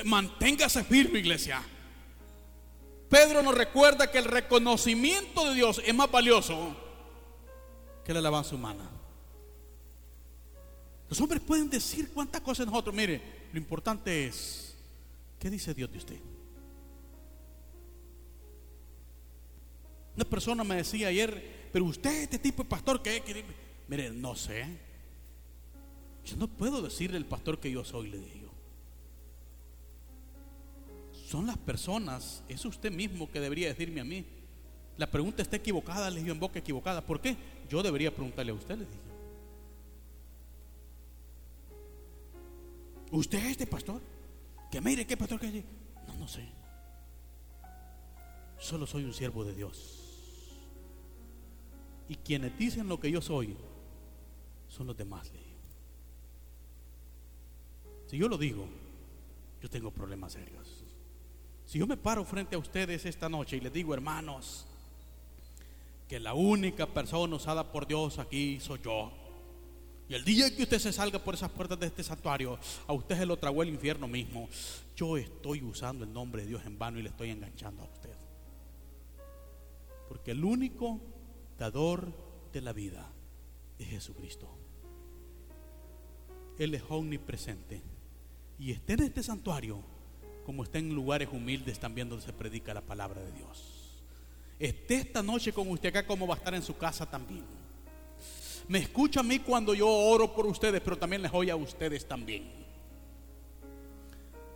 manténgase firme, iglesia. Pedro nos recuerda que el reconocimiento de Dios es más valioso que la alabanza humana. Los hombres pueden decir cuántas cosas nosotros. Mire, lo importante es, ¿qué dice Dios de usted? Una persona me decía ayer, pero usted, este tipo de pastor, que Mire, no sé. Yo no puedo decirle al pastor que yo soy, le digo son las personas, es usted mismo que debería decirme a mí. La pregunta está equivocada, le digo en boca equivocada. ¿Por qué? Yo debería preguntarle a usted, le digo. ¿Usted es este pastor? Que mire qué pastor que. No, no sé. Solo soy un siervo de Dios. Y quienes dicen lo que yo soy son los demás. Si yo lo digo, yo tengo problemas serios. Si yo me paro frente a ustedes esta noche y les digo, hermanos, que la única persona usada por Dios aquí soy yo. Y el día que usted se salga por esas puertas de este santuario, a usted se lo tragó el infierno mismo. Yo estoy usando el nombre de Dios en vano y le estoy enganchando a usted. Porque el único dador de la vida es Jesucristo. Él es omnipresente. Y esté en este santuario como está en lugares humildes también donde se predica la palabra de Dios. Esté esta noche con usted acá como va a estar en su casa también. Me escucha a mí cuando yo oro por ustedes, pero también les oye a ustedes también.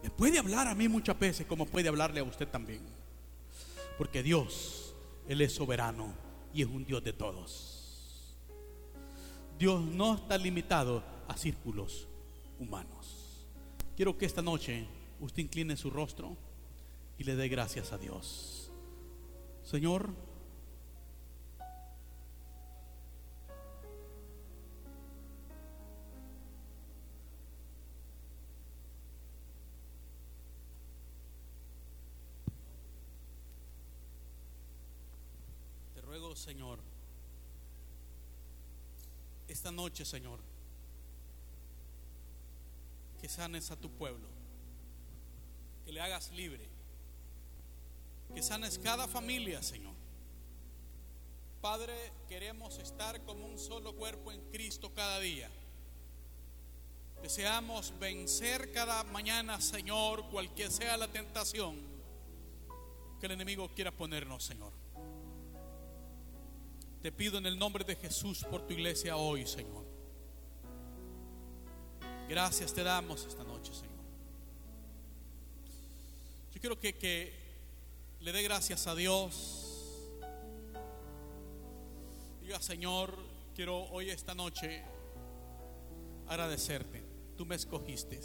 Me puede hablar a mí muchas veces como puede hablarle a usted también. Porque Dios, Él es soberano y es un Dios de todos. Dios no está limitado a círculos humanos. Quiero que esta noche usted incline su rostro y le dé gracias a Dios. Señor, te ruego, Señor, esta noche, Señor, que sanes a tu pueblo que le hagas libre, que sanes cada familia, Señor. Padre, queremos estar como un solo cuerpo en Cristo cada día. Deseamos vencer cada mañana, Señor, cualquier sea la tentación que el enemigo quiera ponernos, Señor. Te pido en el nombre de Jesús por tu iglesia hoy, Señor. Gracias te damos esta noche, Señor. Yo quiero que, que le dé gracias a Dios. Diga, Señor, quiero hoy esta noche agradecerte. Tú me escogiste.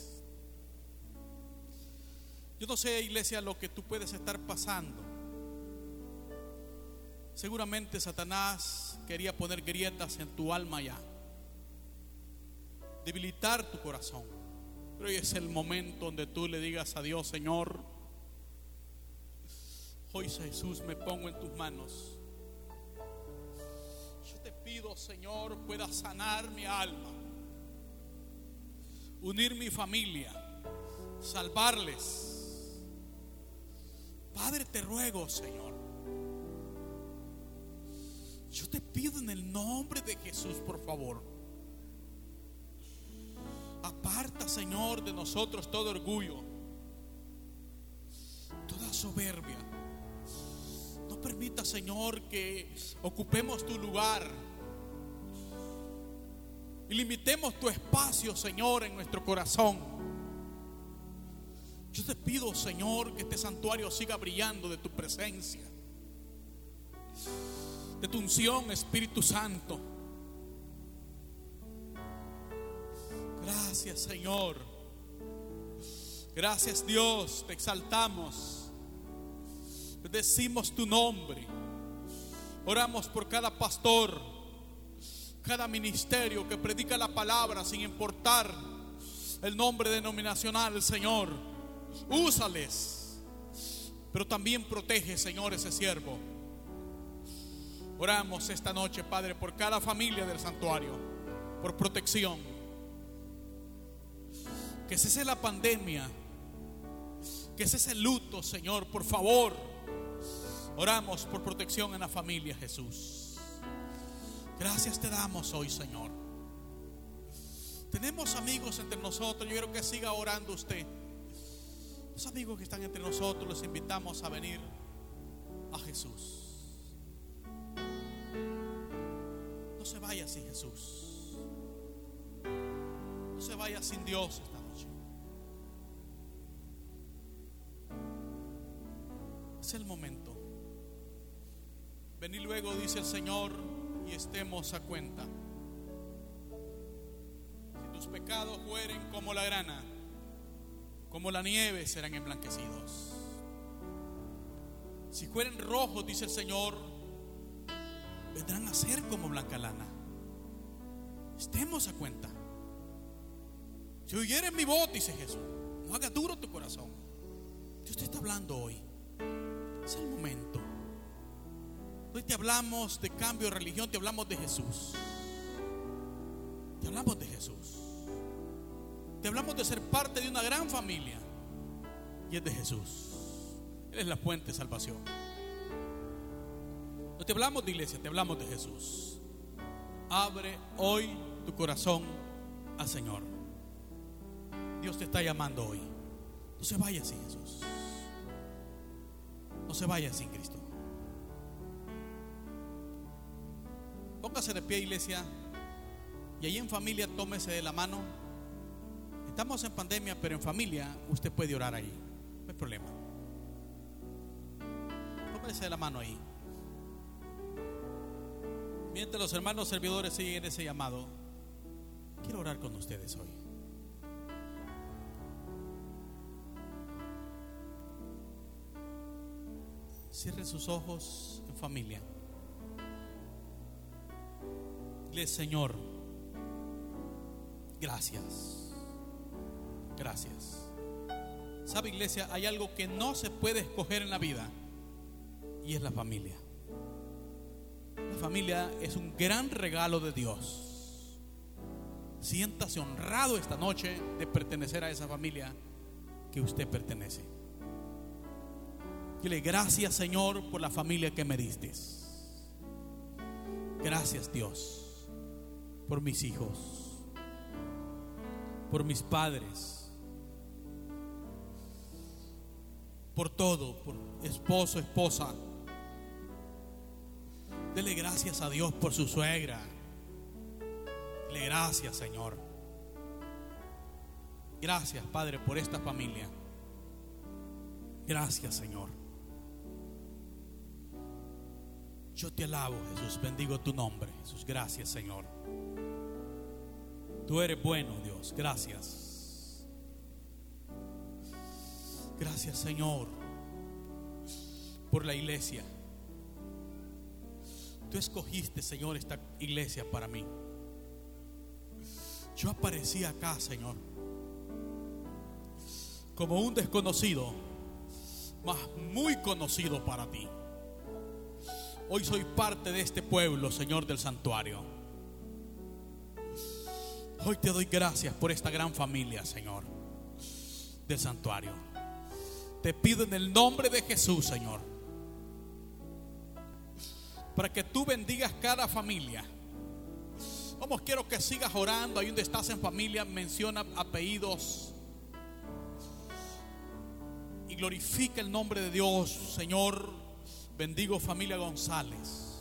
Yo no sé, iglesia, lo que tú puedes estar pasando. Seguramente Satanás quería poner grietas en tu alma ya, debilitar tu corazón. Pero hoy es el momento donde tú le digas a Dios, Señor, Hoy Jesús me pongo en tus manos. Yo te pido, Señor, pueda sanar mi alma, unir mi familia, salvarles. Padre, te ruego, Señor. Yo te pido en el nombre de Jesús, por favor. Aparta, Señor, de nosotros todo orgullo, toda soberbia permita, Señor, que ocupemos tu lugar. Y limitemos tu espacio, Señor, en nuestro corazón. Yo te pido, Señor, que este santuario siga brillando de tu presencia. De tu unción, Espíritu Santo. Gracias, Señor. Gracias, Dios. Te exaltamos. Decimos tu nombre. Oramos por cada pastor, cada ministerio que predica la palabra sin importar el nombre denominacional, Señor. Úsales. Pero también protege, Señor, ese siervo. Oramos esta noche, Padre, por cada familia del santuario, por protección. Que cese la pandemia, que cese el luto, Señor, por favor. Oramos por protección en la familia, Jesús. Gracias te damos hoy, Señor. Tenemos amigos entre nosotros. Yo quiero que siga orando usted. Los amigos que están entre nosotros los invitamos a venir a Jesús. No se vaya sin Jesús. No se vaya sin Dios esta noche. Es el momento. Vení luego, dice el Señor, y estemos a cuenta. Si tus pecados fueren como la grana, como la nieve serán emblanquecidos. Si fueren rojos, dice el Señor, vendrán a ser como blanca lana. Estemos a cuenta. Si oyeres mi voz, dice Jesús, no haga duro tu corazón. Dios te está hablando hoy. Es el momento. Hoy te hablamos de cambio de religión, te hablamos de Jesús. Te hablamos de Jesús. Te hablamos de ser parte de una gran familia. Y es de Jesús. Él es la fuente de salvación. No te hablamos de iglesia, te hablamos de Jesús. Abre hoy tu corazón al Señor. Dios te está llamando hoy. No se vaya sin Jesús. No se vaya sin Cristo. Póngase de pie, iglesia. Y ahí en familia tómese de la mano. Estamos en pandemia, pero en familia usted puede orar ahí. No hay problema. Tómese de la mano ahí. Mientras los hermanos servidores siguen ese llamado, quiero orar con ustedes hoy. Cierren sus ojos en familia. Dile, Señor, gracias. Gracias. ¿Sabe, iglesia? Hay algo que no se puede escoger en la vida y es la familia. La familia es un gran regalo de Dios. Siéntase honrado esta noche de pertenecer a esa familia que usted pertenece. Dile gracias Señor por la familia que me diste. Gracias Dios por mis hijos, por mis padres, por todo, por esposo, esposa. Dele gracias a Dios por su suegra. Dele gracias Señor. Gracias Padre por esta familia. Gracias Señor. Yo te alabo, Jesús. Bendigo tu nombre, Jesús. Gracias, Señor. Tú eres bueno, Dios. Gracias. Gracias, Señor, por la iglesia. Tú escogiste, Señor, esta iglesia para mí. Yo aparecí acá, Señor, como un desconocido, más muy conocido para ti. Hoy soy parte de este pueblo, Señor del santuario. Hoy te doy gracias por esta gran familia, Señor, del santuario. Te pido en el nombre de Jesús, Señor, para que tú bendigas cada familia. Vamos, quiero que sigas orando ahí donde estás en familia, menciona apellidos y glorifica el nombre de Dios, Señor. Bendigo familia González,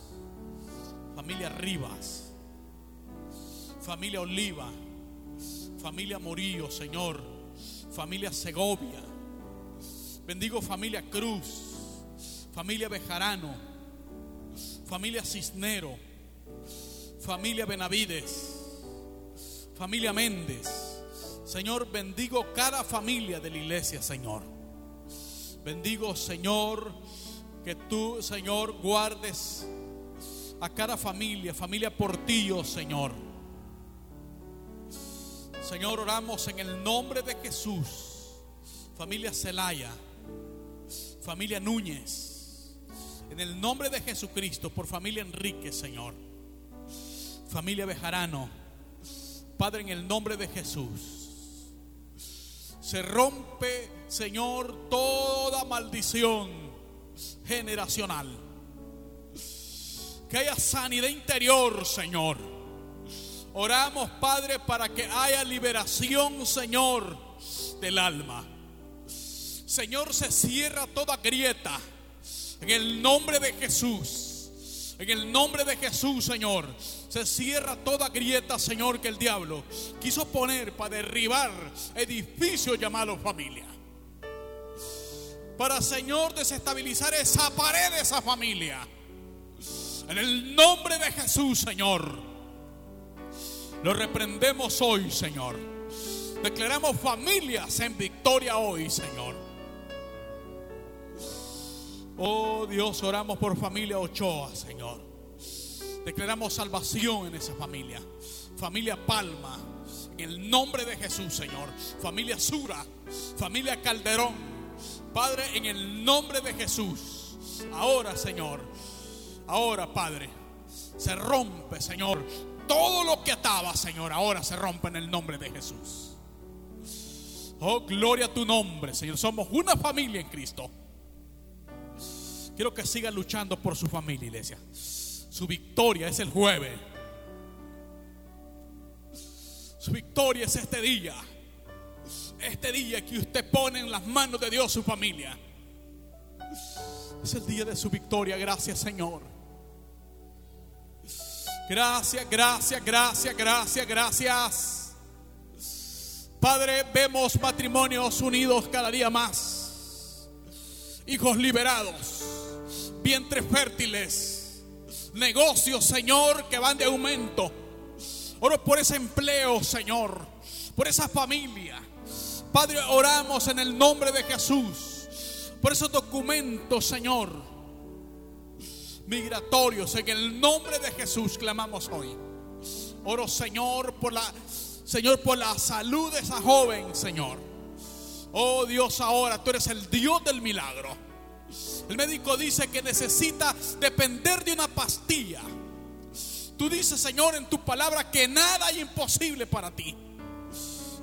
familia Rivas, familia Oliva, familia Morillo, Señor, familia Segovia. Bendigo familia Cruz, familia Bejarano, familia Cisnero, familia Benavides, familia Méndez. Señor, bendigo cada familia de la iglesia, Señor. Bendigo, Señor, que tú, Señor, guardes a cada familia, familia Portillo, Señor. Señor, oramos en el nombre de Jesús. Familia Celaya, familia Núñez. En el nombre de Jesucristo, por familia Enrique, Señor. Familia Bejarano. Padre, en el nombre de Jesús. Se rompe, Señor, toda maldición generacional. Que haya sanidad interior, Señor. Oramos, Padre, para que haya liberación, Señor, del alma. Señor, se cierra toda grieta. En el nombre de Jesús. En el nombre de Jesús, Señor. Se cierra toda grieta, Señor, que el diablo quiso poner para derribar edificios llamados familia para, Señor, desestabilizar esa pared de esa familia. En el nombre de Jesús, Señor. Lo reprendemos hoy, Señor. Declaramos familias en victoria hoy, Señor. Oh Dios, oramos por familia Ochoa, Señor. Declaramos salvación en esa familia. Familia Palma, en el nombre de Jesús, Señor. Familia Sura, familia Calderón, Padre, en el nombre de Jesús, ahora Señor, ahora Padre, se rompe Señor, todo lo que ataba Señor, ahora se rompe en el nombre de Jesús. Oh, gloria a tu nombre, Señor. Somos una familia en Cristo. Quiero que siga luchando por su familia, iglesia. Su victoria es el jueves. Su victoria es este día. Este día que usted pone en las manos de Dios su familia. Es el día de su victoria. Gracias, Señor. Gracias, gracias, gracias, gracias, gracias. Padre, vemos matrimonios unidos cada día más. Hijos liberados. Vientres fértiles. Negocios, Señor, que van de aumento. Oro por ese empleo, Señor. Por esa familia. Padre, oramos en el nombre de Jesús. Por esos documentos, Señor. Migratorios. En el nombre de Jesús clamamos hoy. Oro, Señor, por la Señor, por la salud de esa joven, Señor. Oh Dios, ahora tú eres el Dios del milagro. El médico dice que necesita depender de una pastilla. Tú dices, Señor, en tu palabra que nada hay imposible para ti.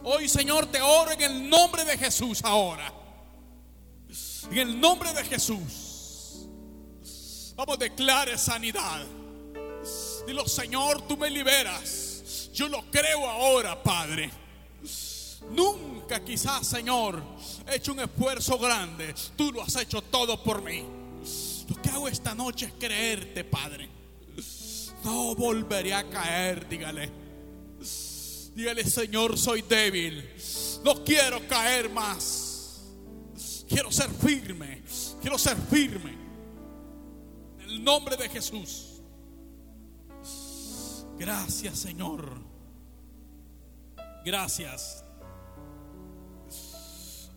Hoy, Señor, te oro en el nombre de Jesús ahora. En el nombre de Jesús. Vamos, declare sanidad. Dilo, Señor, tú me liberas. Yo lo creo ahora, Padre. Nunca quizás, Señor, he hecho un esfuerzo grande. Tú lo has hecho todo por mí. Lo que hago esta noche es creerte, Padre. No volveré a caer, dígale. Dígale, Señor, soy débil. No quiero caer más. Quiero ser firme. Quiero ser firme. El nombre de Jesús. Gracias, Señor. Gracias.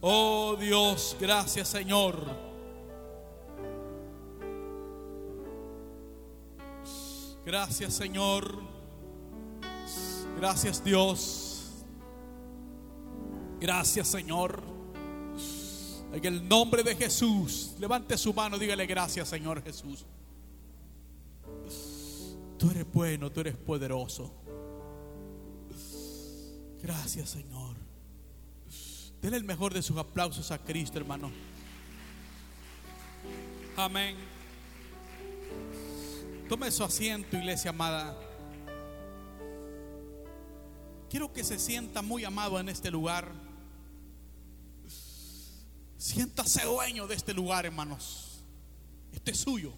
Oh Dios, gracias, Señor. Gracias Señor. Gracias Dios. Gracias Señor. En el nombre de Jesús, levante su mano, dígale gracias Señor Jesús. Tú eres bueno, tú eres poderoso. Gracias Señor. Denle el mejor de sus aplausos a Cristo, hermano. Amén. Tome su asiento, iglesia amada. Quiero que se sienta muy amado en este lugar. Siéntase dueño de este lugar, hermanos. Este es suyo.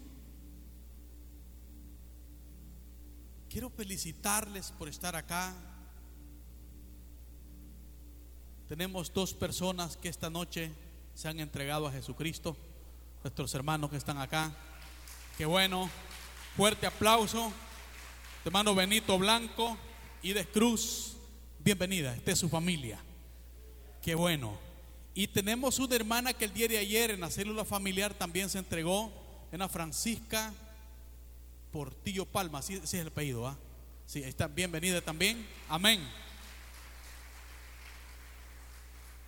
Quiero felicitarles por estar acá. Tenemos dos personas que esta noche se han entregado a Jesucristo. Nuestros hermanos que están acá. Qué bueno. Fuerte aplauso. Hermano Benito Blanco y de Cruz. Bienvenida. Esta es su familia. Qué bueno. Y tenemos una hermana que el día de ayer en la célula familiar también se entregó. Una Francisca Portillo Palma. Así, es el apellido. ¿ah? Sí, está bienvenida también. Amén.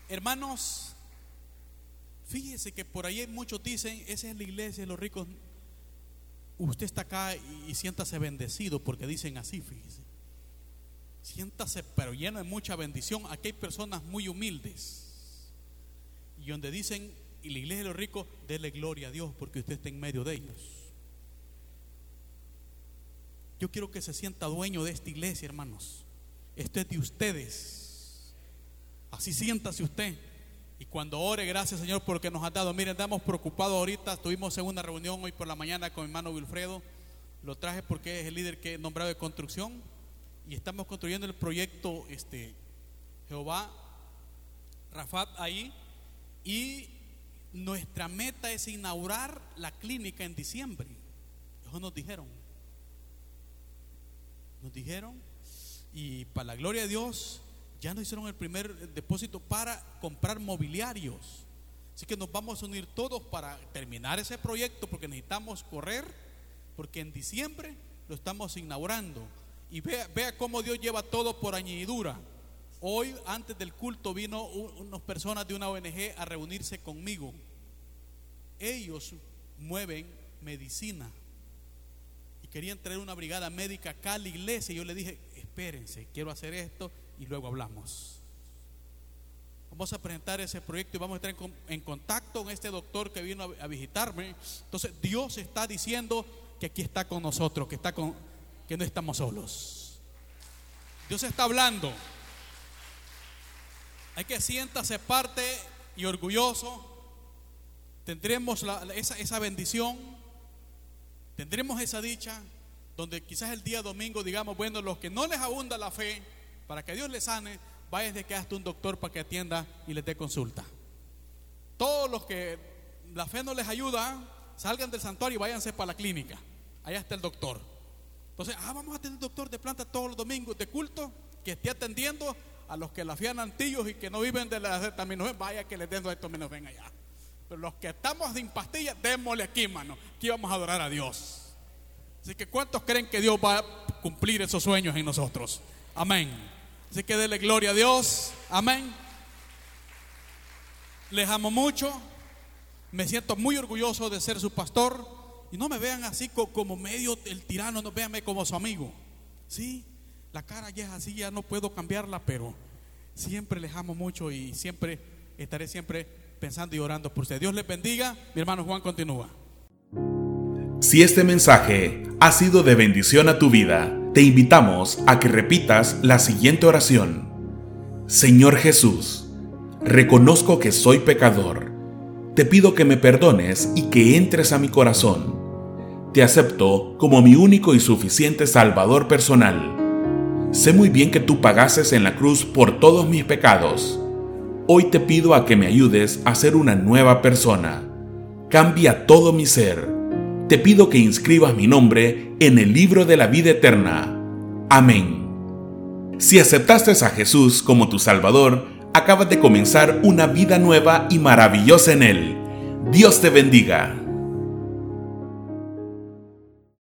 Hermanos, fíjese que por ahí muchos dicen, esa es la iglesia de los ricos usted está acá y, siéntase bendecido porque dicen así, fíjese. Siéntase pero lleno de mucha bendición. Aquí hay personas muy humildes. Y donde dicen, y la iglesia de los ricos, dele gloria a Dios porque usted está en medio de ellos. Yo quiero que se sienta dueño de esta iglesia, hermanos. Esto es de ustedes. Así siéntase usted. Y cuando ore, gracias Señor por lo que nos ha dado. Miren, estamos preocupados ahorita. Tuvimos una reunión hoy por la mañana con mi hermano Wilfredo. Lo traje porque es el líder que he nombrado de construcción. Y estamos construyendo el proyecto este, Jehová Rafat ahí. Y nuestra meta es inaugurar la clínica en diciembre. Eso nos dijeron. Nos dijeron. Y para la gloria de Dios, ya nos hicieron el primer depósito para comprar mobiliarios. Así que nos vamos a unir todos para terminar ese proyecto porque necesitamos correr, porque en diciembre lo estamos inaugurando. Y vea, vea cómo Dios lleva todo por añadidura. Hoy, antes del culto, vino unas personas de una ONG a reunirse conmigo. Ellos mueven medicina querían traer una brigada médica acá a la iglesia. Y yo le dije, espérense, quiero hacer esto y luego hablamos. Vamos a presentar ese proyecto y vamos a estar en, contacto con este doctor que vino a, visitarme. Entonces Dios está diciendo que aquí está con nosotros, que, está con, que no estamos solos. Dios está hablando. Hay que siéntase parte y orgulloso. Tendremos esa, esa bendición. Tendremos esa dicha donde quizás el día domingo digamos, bueno, los que no les abunda la fe, para que Dios les sane, vaya de que hasta un doctor para que atienda y les dé consulta. Todos los que la fe no les ayuda, salgan del santuario y váyanse para la clínica. Allá está el doctor. Entonces, ah, vamos a tener un doctor de planta todos los domingos de culto que esté atendiendo a los que la fían antillos y que no viven de la acetaminofén, vaya que les den esto menos ven allá. Los que estamos sin pastillas, démosle aquí, mano. Aquí vamos a adorar a Dios. Así que ¿cuántos creen que Dios va a cumplir esos sueños en nosotros? Amén. Así que dele gloria a Dios. Amén. Les amo mucho. Me siento muy orgulloso de ser su pastor. Y no me vean así como medio el tirano, no véanme como su amigo. Sí, la cara ya es así, ya no puedo cambiarla, pero siempre les amo mucho y siempre estaré siempre pensando y orando por. Dios les bendiga. Mi hermano Juan continúa. Si este mensaje ha sido de bendición a tu vida, te invitamos a que repitas la siguiente oración. Señor Jesús, reconozco que soy pecador. Te pido que me perdones y que entres a mi corazón. Te acepto como mi único y suficiente Salvador personal. Sé muy bien que tú pagases en la cruz por todos mis pecados. Hoy te pido a que me ayudes a ser una nueva persona. Cambia todo mi ser te pido que inscribas mi nombre en el libro de la vida eterna. Amén. Si aceptaste a Jesús como tu Salvador, acabas de comenzar una vida nueva y maravillosa en Él. Dios te bendiga.